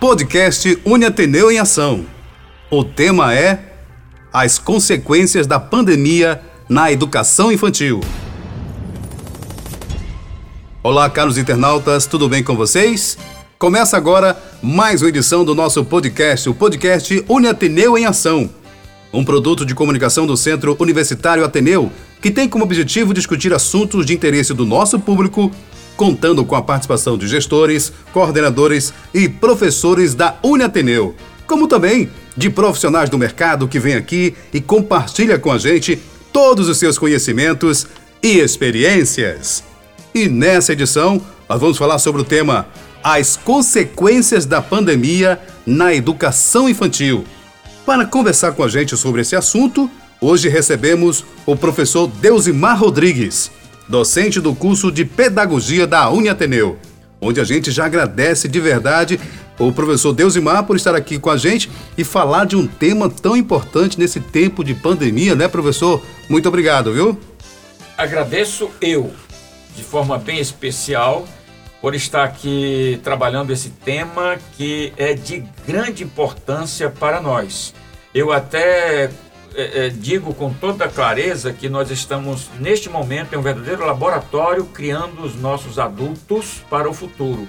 Podcast Uniateneu em Ação. O tema é As consequências da pandemia na educação infantil. Olá, caros internautas, tudo bem com vocês? Começa agora mais uma edição do nosso podcast, o podcast Uniateneu em Ação. Um produto de comunicação do Centro Universitário Ateneu, que tem como objetivo discutir assuntos de interesse do nosso público contando com a participação de gestores, coordenadores e professores da Uniateneu, como também de profissionais do mercado que vem aqui e compartilha com a gente todos os seus conhecimentos e experiências. E nessa edição, nós vamos falar sobre o tema As consequências da pandemia na educação infantil. Para conversar com a gente sobre esse assunto, hoje recebemos o professor Deusimar Rodrigues docente do curso de Pedagogia da Uniateneu, onde a gente já agradece de verdade o professor Deusimar por estar aqui com a gente e falar de um tema tão importante nesse tempo de pandemia, né, professor? Muito obrigado, viu? Agradeço eu, de forma bem especial, por estar aqui trabalhando esse tema que é de grande importância para nós. Eu até é, é, digo com toda clareza que nós estamos, neste momento, em um verdadeiro laboratório criando os nossos adultos para o futuro.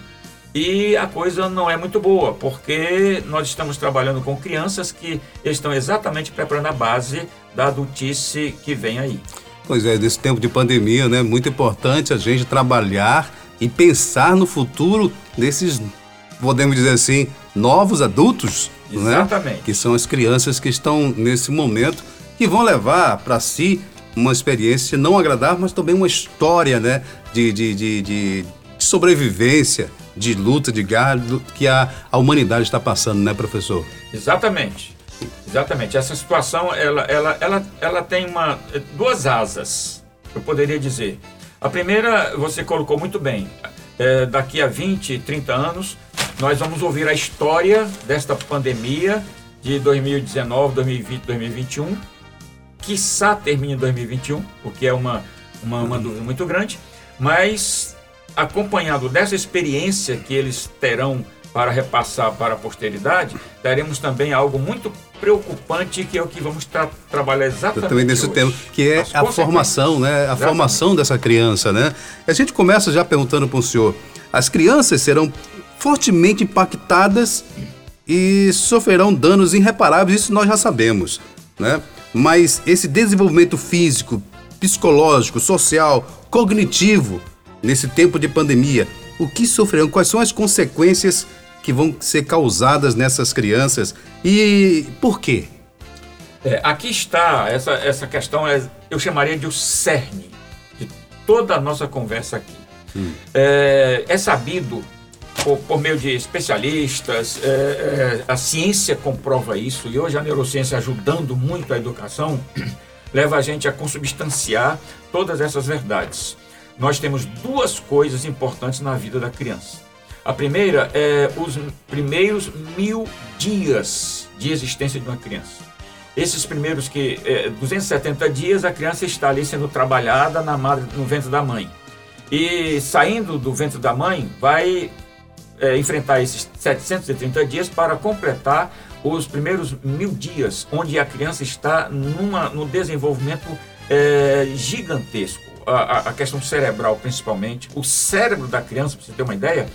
E a coisa não é muito boa, porque nós estamos trabalhando com crianças que estão exatamente preparando a base da adultice que vem aí. Pois é, nesse tempo de pandemia, né, muito importante a gente trabalhar e pensar no futuro desses, podemos dizer assim, novos adultos? Exatamente. Né? Que são as crianças que estão nesse momento que vão levar para si uma experiência não agradável, mas também uma história, né? De, de, de, de, sobrevivência, de luta, de gado que a, a humanidade está passando, né, professor? Exatamente. Exatamente. Essa situação, ela, ela, ela, ela tem uma, duas asas, eu poderia dizer. A primeira, você colocou muito bem. É, daqui a 20, 30 anos, nós vamos ouvir a história desta pandemia de 2019, 2020, 2021. Quiçá termine em 2021, o que é uma, uma, uma dúvida muito grande, mas acompanhado dessa experiência que eles terão para repassar para a posteridade, teremos também algo muito preocupante que é o que vamos tra trabalhar exatamente também nesse hoje. tema que é a formação, né? A exatamente. formação dessa criança, né? A gente começa já perguntando para o senhor: as crianças serão fortemente impactadas e sofrerão danos irreparáveis, isso nós já sabemos, né? Mas esse desenvolvimento físico, psicológico, social, cognitivo nesse tempo de pandemia, o que sofrerão? Quais são as consequências que vão ser causadas nessas crianças e por quê? É, aqui está essa, essa questão, é, eu chamaria de o cerne de toda a nossa conversa aqui. Hum. É, é sabido por, por meio de especialistas, é, é, a ciência comprova isso, e hoje a neurociência ajudando muito a educação, leva a gente a consubstanciar todas essas verdades. Nós temos duas coisas importantes na vida da criança. A primeira é os primeiros mil dias de existência de uma criança. Esses primeiros que é, 270 dias a criança está ali sendo trabalhada na madre, no ventre da mãe. E saindo do ventre da mãe, vai é, enfrentar esses 730 dias para completar os primeiros mil dias, onde a criança está numa, no desenvolvimento é, gigantesco. A, a, questão cerebral, principalmente. O cérebro da criança, para você ter uma ideia,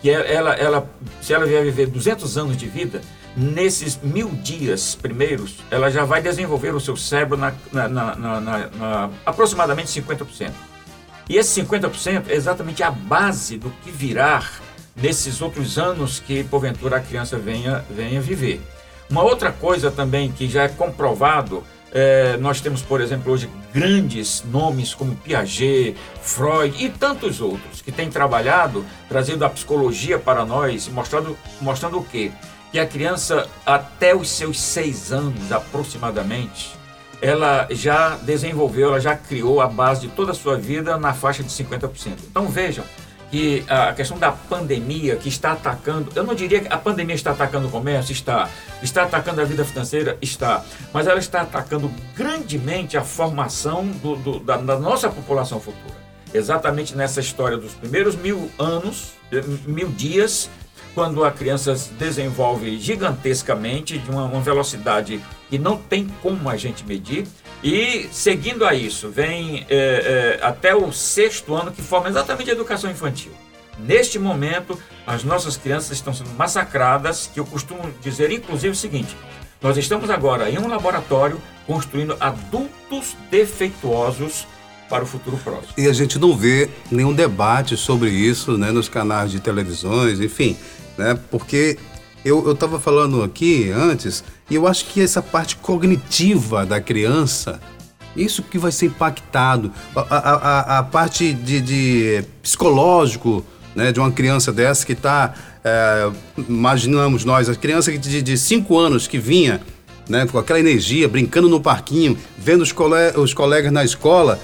que é, ela, ela, se ela vier viver 200 anos de vida, nesses mil dias primeiros, ela já vai desenvolver o seu cérebro na, na, na, na aproximadamente 50%. E esse 50% é exatamente a base do que virá nesses outros anos que porventura a criança venha, venha viver. Uma outra coisa também que já é comprovado, é, nós temos, por exemplo, hoje grandes nomes como Piaget, Freud e tantos outros que têm trabalhado, trazendo a psicologia para nós, mostrando, mostrando o quê? Que a criança, até os seus seis anos aproximadamente, ela já desenvolveu, ela já criou a base de toda a sua vida na faixa de 50%. Então vejam, que a questão da pandemia que está atacando, eu não diria que a pandemia está atacando o comércio, está, está atacando a vida financeira, está, mas ela está atacando grandemente a formação do, do, da, da, nossa população futura. Exatamente nessa história dos primeiros mil anos, mil dias, quando a criança se desenvolve gigantescamente, de uma, uma velocidade que não tem como a gente medir. E seguindo a isso, vem é, é, até o sexto ano, que forma exatamente a educação infantil. Neste momento, as nossas crianças estão sendo massacradas, que eu costumo dizer, inclusive, o seguinte: nós estamos agora em um laboratório construindo adultos defeituosos para o futuro próximo. E a gente não vê nenhum debate sobre isso né, nos canais de televisões, enfim, né, porque eu estava falando aqui antes, e eu acho que essa parte cognitiva da criança, isso que vai ser impactado, a, a, a, a parte de, de psicológico né, de uma criança dessa que está, é, imaginamos nós, a criança de 5 anos que vinha né, com aquela energia, brincando no parquinho, vendo os, cole os colegas na escola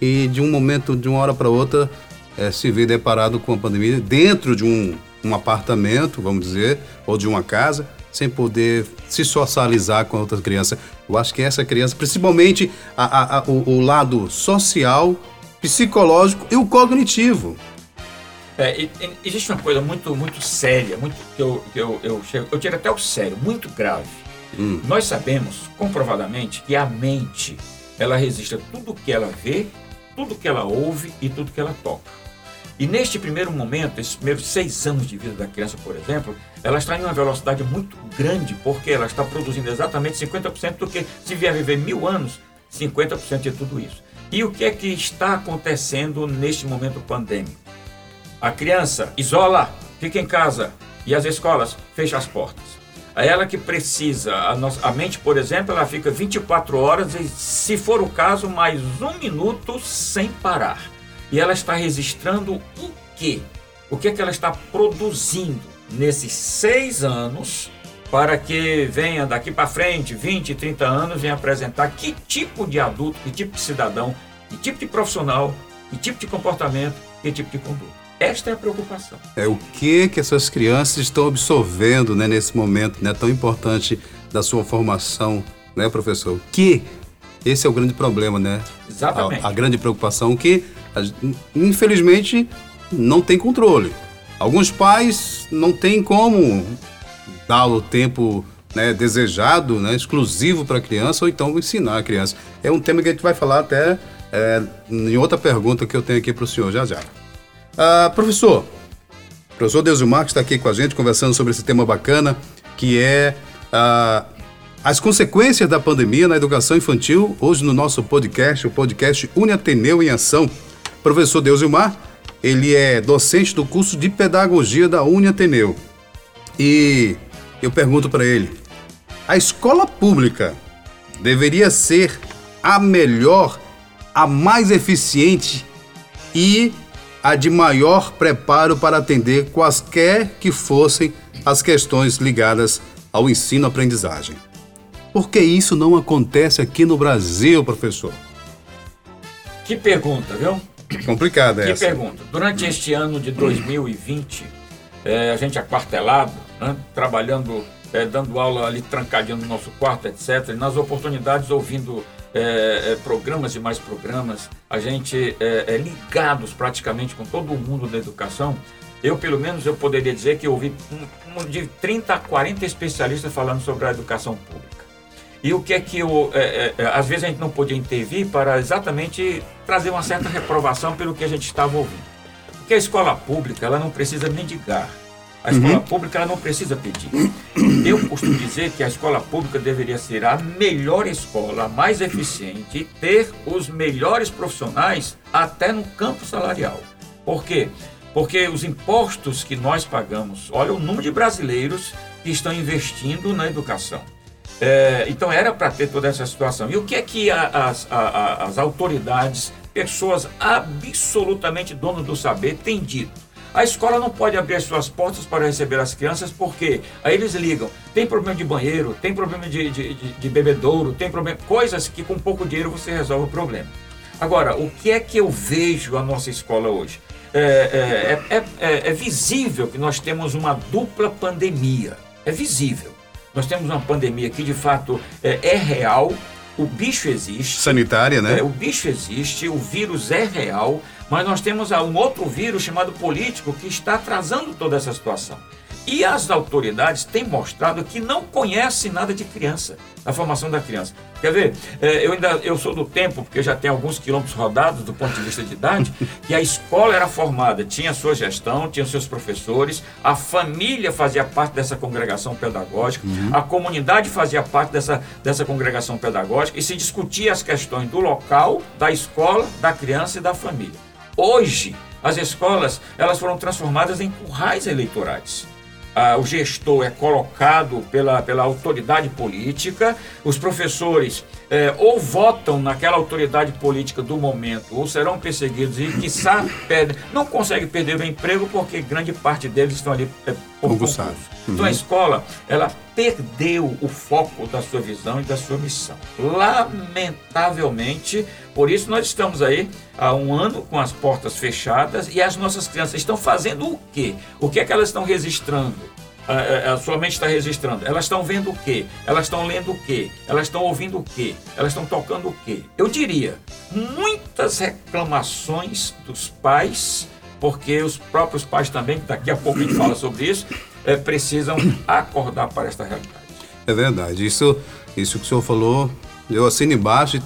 e de um momento, de uma hora para outra, é, se vê deparado com a pandemia dentro de um, um apartamento, vamos dizer, ou de uma casa, sem poder se socializar com outras crianças. Eu acho que essa criança, principalmente a, a, a, o, o lado social, psicológico e o cognitivo. É, existe uma coisa muito, muito séria, muito que eu, que eu, eu, chego, eu tiro até o sério, muito grave. Hum. Nós sabemos, comprovadamente, que a mente ela resiste a tudo que ela vê, tudo que ela ouve e tudo que ela toca. E neste primeiro momento, esses primeiros seis anos de vida da criança, por exemplo, ela está em uma velocidade muito grande, porque ela está produzindo exatamente 50% do que, se vier viver mil anos, 50% de tudo isso. E o que é que está acontecendo neste momento pandêmico? A criança isola, fica em casa e as escolas fecham as portas. A ela que precisa, a, nossa, a mente, por exemplo, ela fica 24 horas e, se for o caso, mais um minuto sem parar. E ela está registrando o quê? O que é que ela está produzindo nesses seis anos para que venha daqui para frente, 20, 30 anos, venha apresentar que tipo de adulto, que tipo de cidadão, que tipo de profissional, que tipo de comportamento, que tipo de conduta. Esta é a preocupação. É o que que essas crianças estão absorvendo né, nesse momento né, tão importante da sua formação, né, professor? Que esse é o grande problema, né? Exatamente. A, a grande preocupação que, infelizmente, não tem controle. Alguns pais não têm como dar o tempo né, desejado, né, exclusivo para a criança, ou então ensinar a criança. É um tema que a gente vai falar até é, em outra pergunta que eu tenho aqui para o senhor já já. Ah, professor, professor Deusio que está aqui com a gente conversando sobre esse tema bacana, que é ah, as consequências da pandemia na educação infantil, hoje no nosso podcast, o podcast Uniateneu em Ação. Professor Deusilmar, ele é docente do curso de Pedagogia da Uniateneu. E eu pergunto para ele, a escola pública deveria ser a melhor, a mais eficiente e a de maior preparo para atender quaisquer que fossem as questões ligadas ao ensino-aprendizagem. Por que isso não acontece aqui no Brasil, professor? Que pergunta, viu? Complicada essa. Que pergunta. Durante este ano de 2020, é, a gente aquartelado, né, trabalhando, é, dando aula ali trancadinho no nosso quarto, etc., e nas oportunidades ouvindo é, programas e mais programas, a gente é, é, ligados praticamente com todo o mundo da educação. Eu, pelo menos, eu poderia dizer que eu ouvi um, um, de 30 a 40 especialistas falando sobre a educação pública. E o que é que eu, é, é, às vezes a gente não podia intervir para exatamente trazer uma certa reprovação pelo que a gente estava ouvindo. Porque a escola pública, ela não precisa mendigar a escola uhum. pública ela não precisa pedir. Eu costumo dizer que a escola pública deveria ser a melhor escola, a mais eficiente ter os melhores profissionais até no campo salarial. Por quê? Porque os impostos que nós pagamos, olha o número de brasileiros que estão investindo na educação. É, então era para ter toda essa situação. E o que é que a, as, a, as autoridades, pessoas absolutamente donas do saber, têm dito? A escola não pode abrir as suas portas para receber as crianças porque aí eles ligam. Tem problema de banheiro, tem problema de, de, de, de bebedouro, tem problema. Coisas que com pouco dinheiro você resolve o problema. Agora, o que é que eu vejo a nossa escola hoje? É, é, é, é, é visível que nós temos uma dupla pandemia. É visível. Nós temos uma pandemia que de fato é, é real, o bicho existe. Sanitária, né? É, o bicho existe, o vírus é real, mas nós temos um outro vírus chamado político que está atrasando toda essa situação. E as autoridades têm mostrado que não conhecem nada de criança, da formação da criança. Quer ver? É, eu ainda eu sou do tempo, porque já tem alguns quilômetros rodados do ponto de vista de idade, que a escola era formada, tinha sua gestão, tinha seus professores, a família fazia parte dessa congregação pedagógica, uhum. a comunidade fazia parte dessa, dessa congregação pedagógica e se discutia as questões do local, da escola, da criança e da família. Hoje, as escolas elas foram transformadas em currais eleitorais ah, o gestor é colocado pela, pela autoridade política, os professores é, ou votam naquela autoridade política do momento, ou serão perseguidos e, quiçá, perdem, não conseguem perder o emprego porque grande parte deles estão ali é, por concurso. Uhum. Então a escola, ela perdeu o foco da sua visão e da sua missão. Lamentavelmente, por isso nós estamos aí há um ano com as portas fechadas e as nossas crianças estão fazendo o quê? O que é que elas estão registrando? a, a, sua mente está registrando. Elas estão vendo o quê? Elas estão lendo o quê? Elas estão ouvindo o quê? Elas estão tocando o quê? Eu diria, muitas reclamações dos pais, porque os próprios pais também, daqui a pouco a gente fala sobre isso, é, precisam acordar para esta realidade. É verdade. Isso, isso que o senhor falou, eu assino embaixo.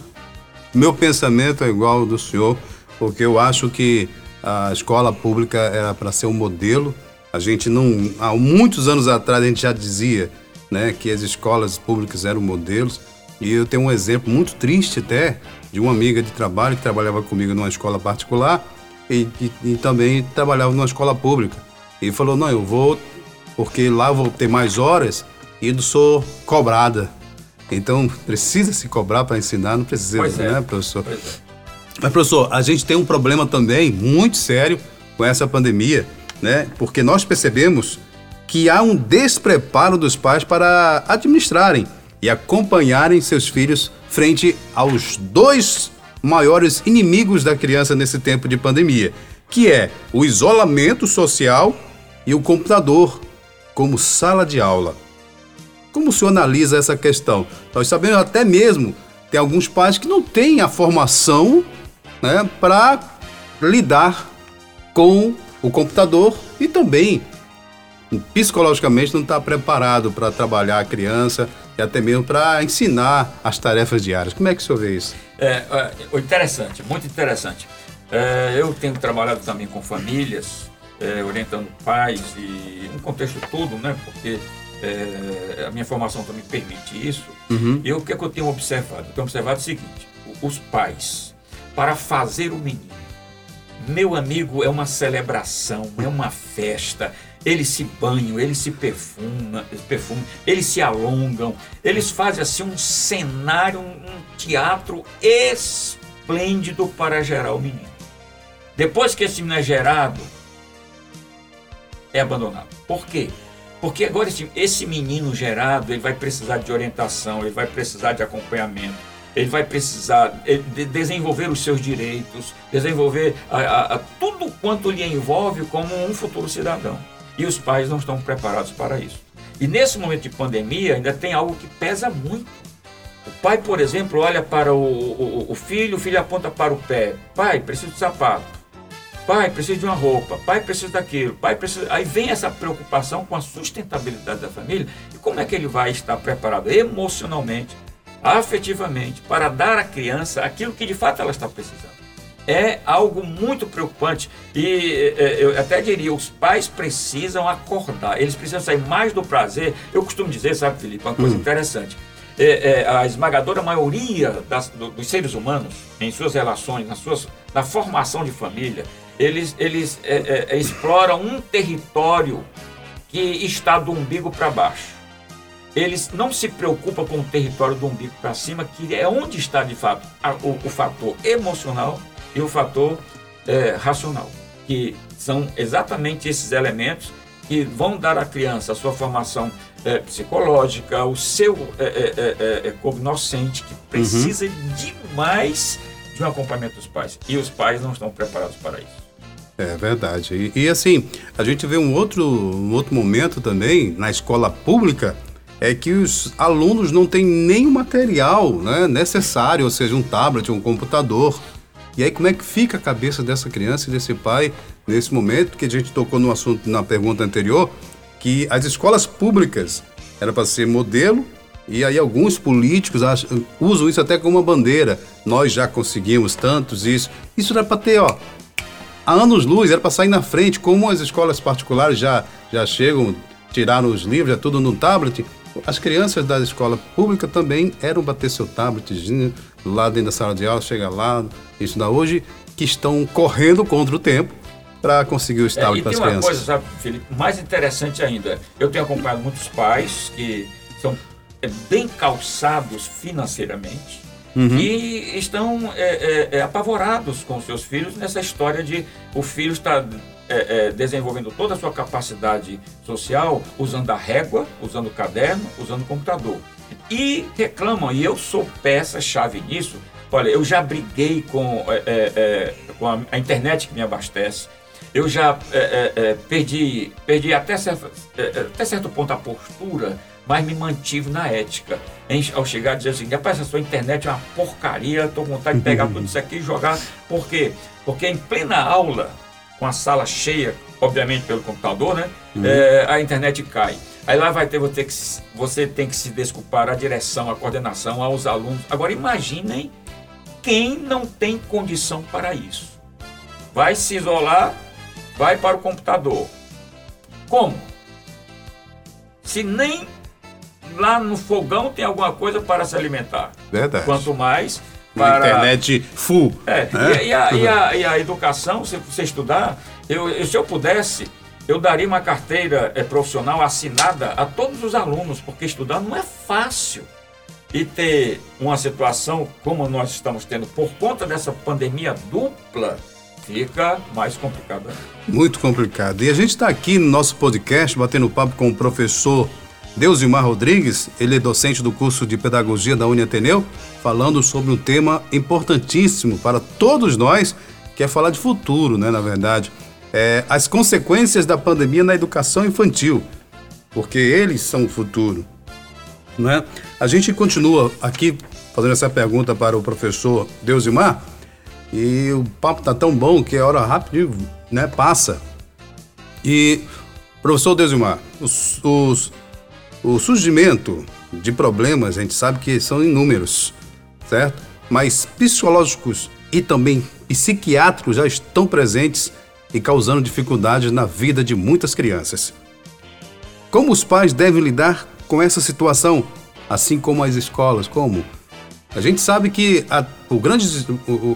Meu pensamento é igual ao do senhor, porque eu acho que a escola pública era para ser um modelo a gente não. Há muitos anos atrás a gente já dizia né, que as escolas públicas eram modelos. E eu tenho um exemplo muito triste até de uma amiga de trabalho que trabalhava comigo numa escola particular e, e, e também trabalhava numa escola pública. E falou: Não, eu vou, porque lá eu vou ter mais horas e eu sou cobrada. Então precisa se cobrar para ensinar, não precisa, pois né, é. professor? Pois é. Mas, professor, a gente tem um problema também muito sério com essa pandemia né? Porque nós percebemos que há um despreparo dos pais para administrarem e acompanharem seus filhos frente aos dois maiores inimigos da criança nesse tempo de pandemia, que é o isolamento social e o computador como sala de aula. Como o senhor analisa essa questão? Nós sabemos até mesmo tem alguns pais que não têm a formação né, para lidar com o computador e também psicologicamente não está preparado para trabalhar a criança e até mesmo para ensinar as tarefas diárias. Como é que o senhor vê isso? É, é interessante, muito interessante. É, eu tenho trabalhado também com famílias, é, orientando pais e um contexto todo, né? Porque é, a minha formação também permite isso. Uhum. E o que, é que eu tenho observado? Eu tenho observado o seguinte: os pais, para fazer o menino meu amigo, é uma celebração, é uma festa. Eles se banham, eles se perfumam, perfumam eles se alongam, eles fazem assim um cenário, um teatro esplêndido para gerar o menino. Depois que esse menino é gerado, é abandonado. Por quê? Porque agora esse, esse menino gerado, ele vai precisar de orientação, ele vai precisar de acompanhamento ele vai precisar de desenvolver os seus direitos, desenvolver a, a, a tudo quanto lhe envolve como um futuro cidadão. E os pais não estão preparados para isso. E nesse momento de pandemia ainda tem algo que pesa muito. O pai, por exemplo, olha para o, o, o filho, o filho aponta para o pé. Pai, preciso de sapato. Pai, preciso de uma roupa. Pai, preciso daquilo. Pai, preciso. Aí vem essa preocupação com a sustentabilidade da família e como é que ele vai estar preparado emocionalmente, afetivamente para dar à criança aquilo que de fato ela está precisando. É algo muito preocupante e é, eu até diria, os pais precisam acordar, eles precisam sair mais do prazer. Eu costumo dizer, sabe, Felipe, uma coisa hum. interessante. É, é, a esmagadora maioria das, do, dos seres humanos, em suas relações, nas suas, na formação de família, eles, eles é, é, é exploram um território que está do umbigo para baixo. Eles não se preocupam com o território do umbigo para cima, que é onde está de fato a, o, o, fator emocional e o fator é, racional, que são exatamente esses elementos que vão dar à criança a sua formação é, psicológica, o seu é, é, é, é cognoscente, que precisa uhum. demais de um acompanhamento dos pais. E os pais não estão preparados para isso. É verdade. E, e, assim, a gente vê um outro, um outro momento também na escola pública é que os alunos não têm nem o material né, necessário, ou seja, um tablet, um computador. E aí como é que fica a cabeça dessa criança e desse pai nesse momento que a gente tocou no assunto na pergunta anterior, que as escolas públicas era para ser modelo e aí alguns políticos acham, usam isso até como uma bandeira. Nós já conseguimos tantos isso. Isso era para ter, ó, há anos luz, era para sair na frente, como as escolas particulares já já chegam, tiraram os livros, é tudo no tablet. As crianças da escola pública também eram para ter seu tabletzinho lá dentro da sala de aula, chega lá, isso da hoje, que estão correndo contra o tempo para conseguir o tablet é, para as crianças. E tem uma coisa, sabe, Felipe, mais interessante ainda. Eu tenho acompanhado muitos pais que são é, bem calçados financeiramente uhum. e estão é, é, é, apavorados com seus filhos nessa história de o filho está é, é, desenvolvendo toda a sua capacidade social usando a régua, usando o caderno, usando o computador. E reclamam, e eu sou peça-chave nisso. Olha, eu já briguei com, é, com a, a, internet que me abastece. Eu já perdi, perdi até certo, até certo ponto a postura mas me mantive na ética. Em, ao chegar a dizer assim, rapaz, a sua internet é uma porcaria, estou com vontade de pegar tudo isso aqui e jogar. Por quê? Porque em plena aula, com a sala cheia, obviamente pelo computador, né? Uhum. É, a internet cai. Aí lá vai ter, você, que, você tem que se desculpar à direção, à coordenação, aos alunos. Agora imaginem quem não tem condição para isso. Vai se isolar, vai para o computador. Como? Se nem lá no fogão tem alguma coisa para se alimentar. Verdade. Quanto mais para... Na internet full. É, né? e, e, a, e, a, e, a, educação, se você estudar, eu, se eu pudesse, eu daria uma carteira é, profissional assinada a todos os alunos, porque estudar não é fácil. E ter uma situação como nós estamos tendo por conta dessa pandemia dupla, fica mais complicado. Muito complicado. E a gente está aqui no nosso podcast batendo papo com o professor Deusimar Rodrigues, ele é docente do curso de Pedagogia da Uniateneu, falando sobre um tema importantíssimo para todos nós, que é falar de futuro, né, na verdade. É, as consequências da pandemia na educação infantil, porque eles são o futuro. Né? A gente continua aqui fazendo essa pergunta para o professor Deusimar, e o papo está tão bom que a hora rápido né, passa. E, professor Deusimar, os, os o surgimento de problemas, a gente sabe que são inúmeros, certo? Mas psicológicos e também psiquiátricos já estão presentes e causando dificuldades na vida de muitas crianças. Como os pais devem lidar com essa situação, assim como as escolas? Como? A gente sabe que a, o grande,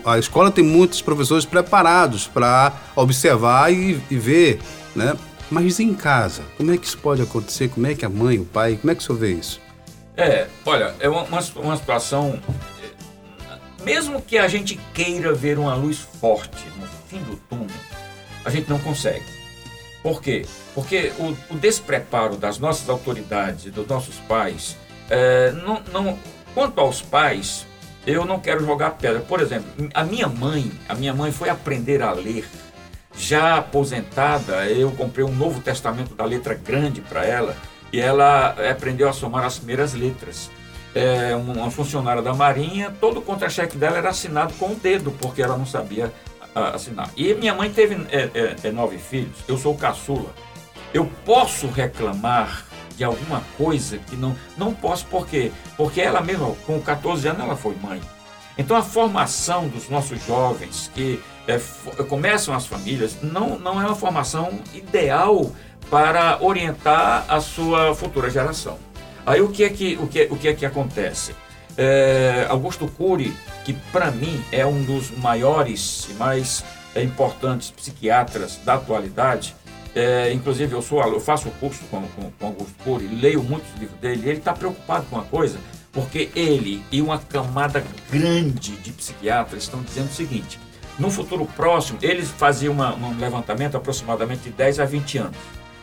a escola tem muitos professores preparados para observar e, e ver né, mas em casa, como é que isso pode acontecer? Como é que a mãe, o pai, como é que o senhor vê isso? É, olha, é uma, uma situação. Mesmo que a gente queira ver uma luz forte no fim do túnel, a gente não consegue. Por quê? Porque o, o despreparo das nossas autoridades, dos nossos pais, é, não, não, quanto aos pais, eu não quero jogar pedra. Por exemplo, a minha mãe, a minha mãe foi aprender a ler já aposentada, eu comprei um Novo Testamento da letra grande para ela e ela aprendeu a somar as primeiras letras. É uma funcionária da Marinha, todo o contra-cheque dela era assinado com o dedo, porque ela não sabia assinar. E minha mãe teve é, é, é, nove filhos, eu sou caçula. Eu posso reclamar de alguma coisa que não. Não posso, por quê? Porque ela mesma, com 14 anos, ela foi mãe. Então a formação dos nossos jovens que é, começam as famílias não, não é uma formação ideal para orientar a sua futura geração. Aí o que é que, o que, o que, é que acontece? É, Augusto Cury, que para mim é um dos maiores e mais é, importantes psiquiatras da atualidade, é, inclusive eu, sou, eu faço o curso com, com, com Augusto Cury, leio muitos livros dele, ele está preocupado com uma coisa, porque ele e uma camada grande de psiquiatras estão dizendo o seguinte: no futuro próximo, eles faziam uma, um levantamento aproximadamente de 10 a 20 anos.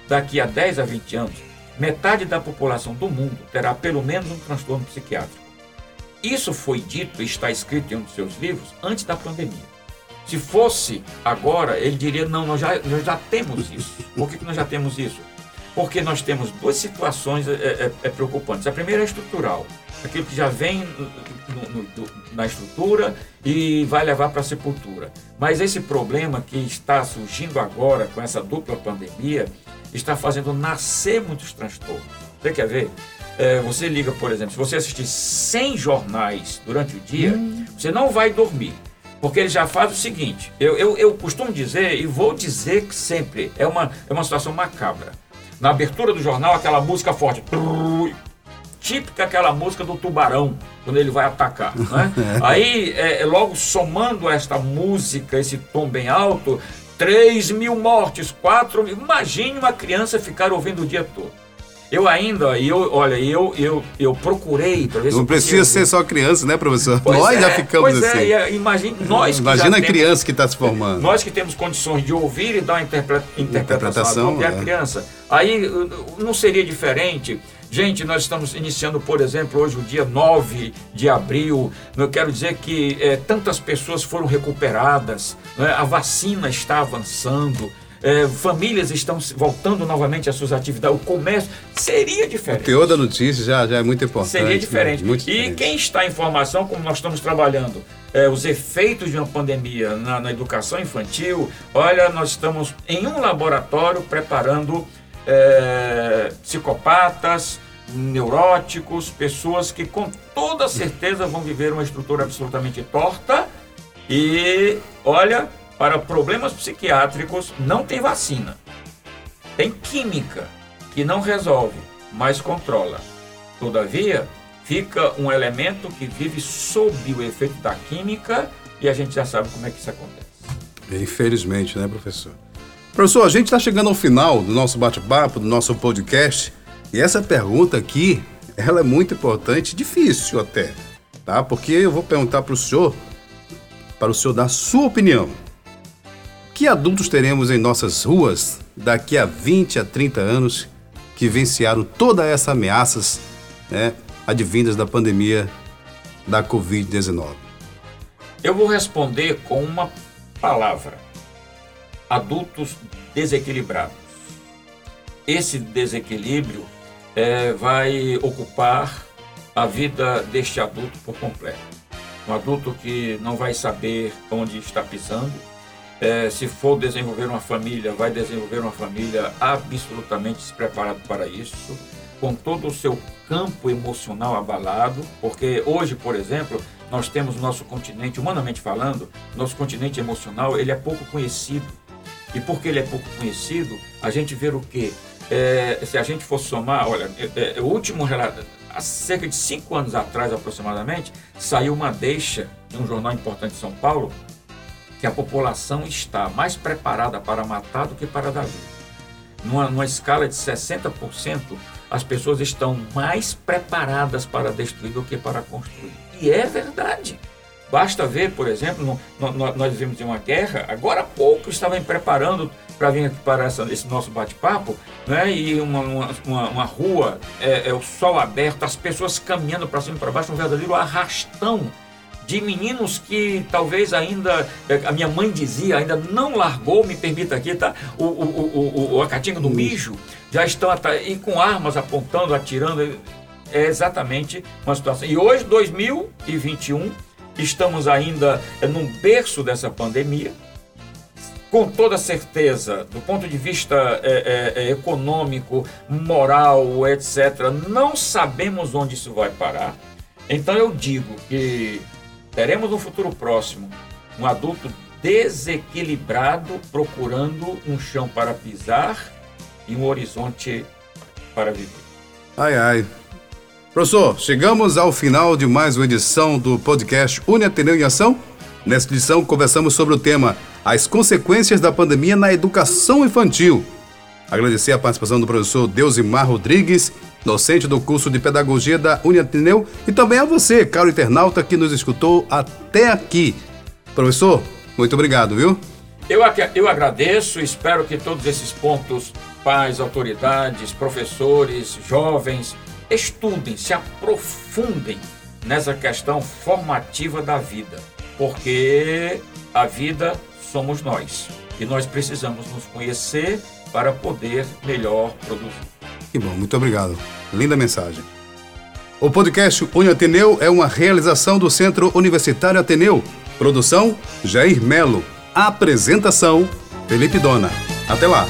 Daqui a 10 a 20 anos, metade da população do mundo terá pelo menos um transtorno psiquiátrico. Isso foi dito e está escrito em um dos seus livros antes da pandemia. Se fosse agora, ele diria: não, nós já, nós já temos isso. Por que, que nós já temos isso? porque nós temos duas situações é, é, é preocupantes. A primeira é estrutural, aquilo que já vem no, no, na estrutura e vai levar para a sepultura. Mas esse problema que está surgindo agora com essa dupla pandemia está fazendo nascer muitos transtornos. Você quer ver? É, você liga, por exemplo, se você assistir 100 jornais durante o dia, hum. você não vai dormir. Porque ele já faz o seguinte: eu, eu, eu costumo dizer, e vou dizer que sempre, é uma, é uma situação macabra. Na abertura do jornal, aquela música forte, típica aquela música do tubarão, quando ele vai atacar. Né? Aí, é, logo somando esta música, esse tom bem alto, 3 mil mortes, 4 mil. Imagine uma criança ficar ouvindo o dia todo. Eu ainda, eu, olha, eu, eu, eu procurei para ver Não precisa ser só criança, né, professor? Pois nós é, já ficamos pois é, assim. É, imagine, nós Imagina a criança que está se formando. Nós que temos condições de ouvir e dar uma interpreta, interpretação, interpretação é. a criança. Aí não seria diferente. Gente, nós estamos iniciando, por exemplo, hoje o dia 9 de abril. Eu quero dizer que é, tantas pessoas foram recuperadas, né? a vacina está avançando é, famílias estão voltando novamente às suas atividades, o comércio, seria diferente. O teor da notícia já, já é muito importante. Seria diferente. Né? Muito e diferente. quem está em formação, como nós estamos trabalhando, é, os efeitos de uma pandemia na, na, educação infantil, olha, nós estamos em um laboratório preparando é, psicopatas, neuróticos, pessoas que com toda certeza vão viver uma estrutura absolutamente torta e, olha, para problemas psiquiátricos não tem vacina. Tem química que não resolve, mas controla. Todavia, fica um elemento que vive sob o efeito da química e a gente já sabe como é que isso acontece. Infelizmente, né, professor? Professor, a gente está chegando ao final do nosso bate-papo, do nosso podcast, e essa pergunta aqui, ela é muito importante, difícil até, tá? Porque eu vou perguntar para o senhor, para o senhor dar sua opinião. Que adultos teremos em nossas ruas daqui a 20 a 30 anos que venciaram todas essas ameaças né, advindas da pandemia da Covid-19? Eu vou responder com uma palavra: adultos desequilibrados. Esse desequilíbrio é, vai ocupar a vida deste adulto por completo. Um adulto que não vai saber onde está pisando, é, se for desenvolver uma família, vai desenvolver uma família absolutamente despreparado para isso, com todo o seu campo emocional abalado, porque hoje, por exemplo, nós temos nosso continente, humanamente falando, nosso continente emocional, ele é pouco conhecido. E porque ele é pouco conhecido, a gente vê o quê? É, se a gente for somar, olha, é, é, o último relato, há cerca de cinco anos atrás aproximadamente, saiu uma deixa de um jornal importante de São Paulo, que a população está mais preparada para matar do que para dar vida. Numa, numa escala de 60%, as pessoas estão mais preparadas para destruir do que para construir. E é verdade. Basta ver, por exemplo, no, no, nós vivemos em uma guerra, agora há pouco estavam preparando para vir aqui para essa, esse nosso bate-papo, né? e uma, uma, uma rua, é, é, o sol aberto, as pessoas caminhando para cima e para baixo, um verdadeiro arrastão de meninos que talvez ainda, a minha mãe dizia, ainda não largou, me permita aqui, tá? O, o, o, o a catinga do mijo, já estão e com armas apontando, atirando. É exatamente uma situação. E hoje, 2021, estamos ainda é, num berço dessa pandemia. Com toda certeza, do ponto de vista é, é, é econômico, moral, etc., não sabemos onde isso vai parar. Então eu digo que teremos no futuro próximo um adulto desequilibrado procurando um chão para pisar e um horizonte para viver. Ai, ai. Professor, chegamos ao final de mais uma edição do podcast Une Ateneu em Ação. Nesta edição, conversamos sobre o tema As consequências da pandemia na educação infantil. Agradecer a participação do professor Deusimar Rodrigues docente do curso de Pedagogia da Uniateneu, e também a você, caro internauta, que nos escutou até aqui. Professor, muito obrigado, viu? Eu, eu agradeço, espero que todos esses pontos, pais, autoridades, professores, jovens, estudem, se aprofundem nessa questão formativa da vida, porque a vida somos nós e nós precisamos nos conhecer para poder melhor produzir. Que bom, muito obrigado. Linda mensagem. O podcast Uni Ateneu é uma realização do Centro Universitário Ateneu. Produção: Jair Melo. Apresentação: Felipe Dona. Até lá!